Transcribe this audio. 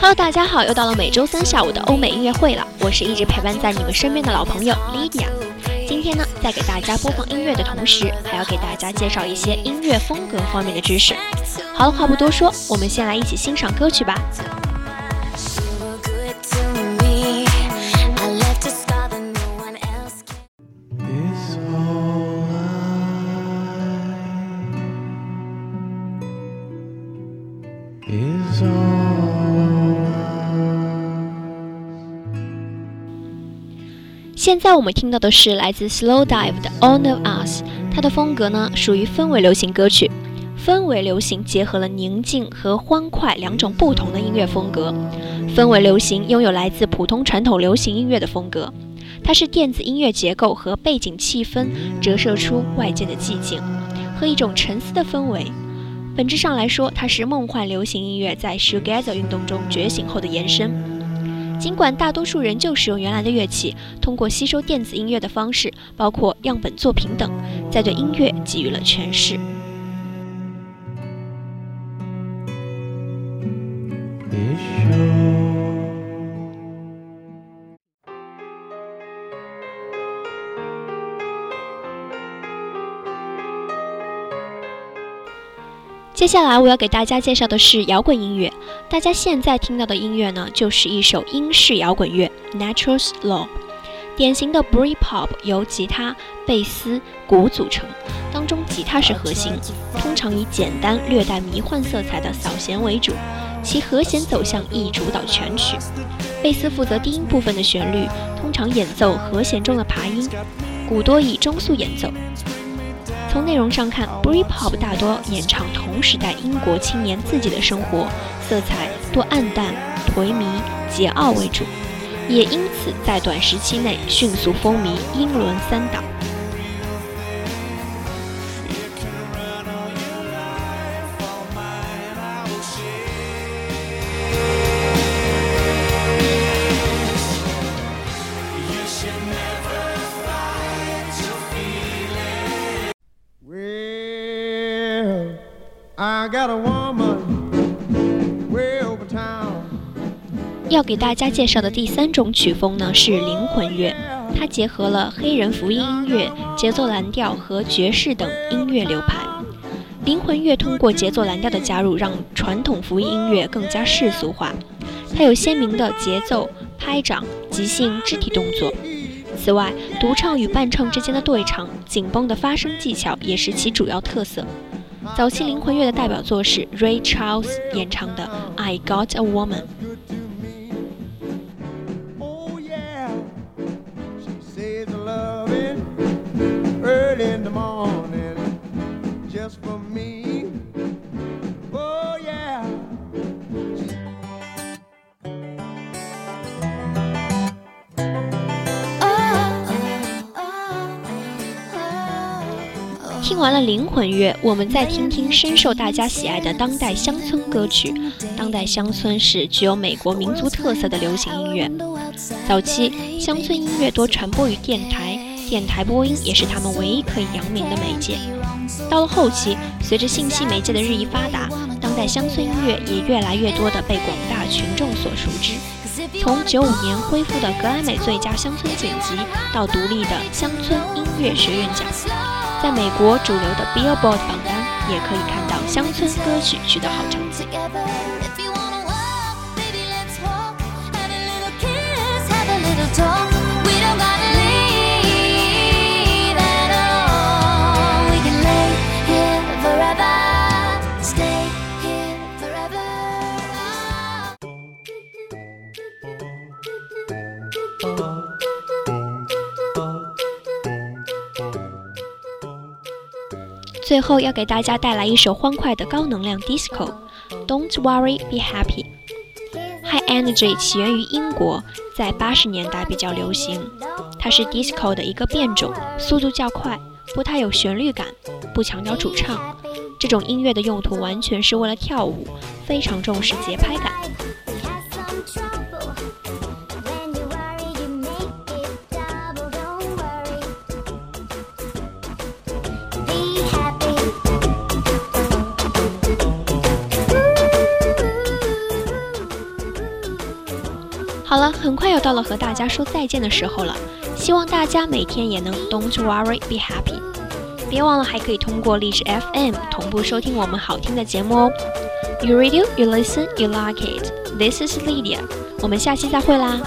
Hello，大家好，又到了每周三下午的欧美音乐会了。我是一直陪伴在你们身边的老朋友 Lydia。今天呢，在给大家播放音乐的同时，还要给大家介绍一些音乐风格方面的知识。好了，话不多说，我们先来一起欣赏歌曲吧。It's 现在我们听到的是来自 Slow Dive 的 All of Us，它的风格呢属于氛围流行歌曲。氛围流行结合了宁静和欢快两种不同的音乐风格。氛围流行拥有来自普通传统流行音乐的风格，它是电子音乐结构和背景气氛折射出外界的寂静和一种沉思的氛围。本质上来说，它是梦幻流行音乐在 Shoegazer 运动中觉醒后的延伸。尽管大多数人就使用原来的乐器，通过吸收电子音乐的方式，包括样本作品等，在对音乐给予了诠释。接下来我要给大家介绍的是摇滚音乐。大家现在听到的音乐呢，就是一首英式摇滚乐 （Natural Slow）。典型的 Britpop 由吉他、贝斯、鼓组成，当中吉他是核心，通常以简单、略带迷幻色彩的扫弦为主，其和弦走向亦主导全曲。贝斯负责低音部分的旋律，通常演奏和弦中的爬音，鼓多以中速演奏。从内容上看，Britpop 大多演唱同时代英国青年自己的生活，色彩多暗淡、颓靡、桀骜为主，也因此在短时期内迅速风靡英伦三岛。要给大家介绍的第三种曲风呢是灵魂乐，它结合了黑人福音音乐、节奏蓝调和爵士等音乐流派。灵魂乐通过节奏蓝调的加入，让传统福音音乐更加世俗化。它有鲜明的节奏、拍掌、即兴肢体动作。此外，独唱与伴唱之间的对唱、紧绷的发声技巧也是其主要特色。早期灵魂乐的代表作是 Ray Charles 演唱的《I Got a Woman》。Oh early in the morning just for me. 听完了灵魂乐，我们再听听深受大家喜爱的当代乡村歌曲。当代乡村是具有美国民族特色的流行音乐。早期乡村音乐多传播于电台，电台播音也是他们唯一可以扬名的媒介。到了后期，随着信息媒介的日益发达，当代乡村音乐也越来越多地被广大群众所熟知。从九五年恢复的格莱美最佳乡村剪辑，到独立的乡村音乐学院奖，在美国主流的 Billboard 榜单也可以看到乡村歌曲取得好成绩。最后要给大家带来一首欢快的高能量 disco，《Don't Worry Be Happy》。High Energy 起源于英国，在八十年代比较流行。它是 disco 的一个变种，速度较快，不太有旋律感，不强调主唱。这种音乐的用途完全是为了跳舞，非常重视节拍感。好了，很快又到了和大家说再见的时候了。希望大家每天也能 Don't worry, be happy。别忘了还可以通过荔枝 FM 同步收听我们好听的节目哦。You read, you listen, you like it. This is Lydia。我们下期再会啦。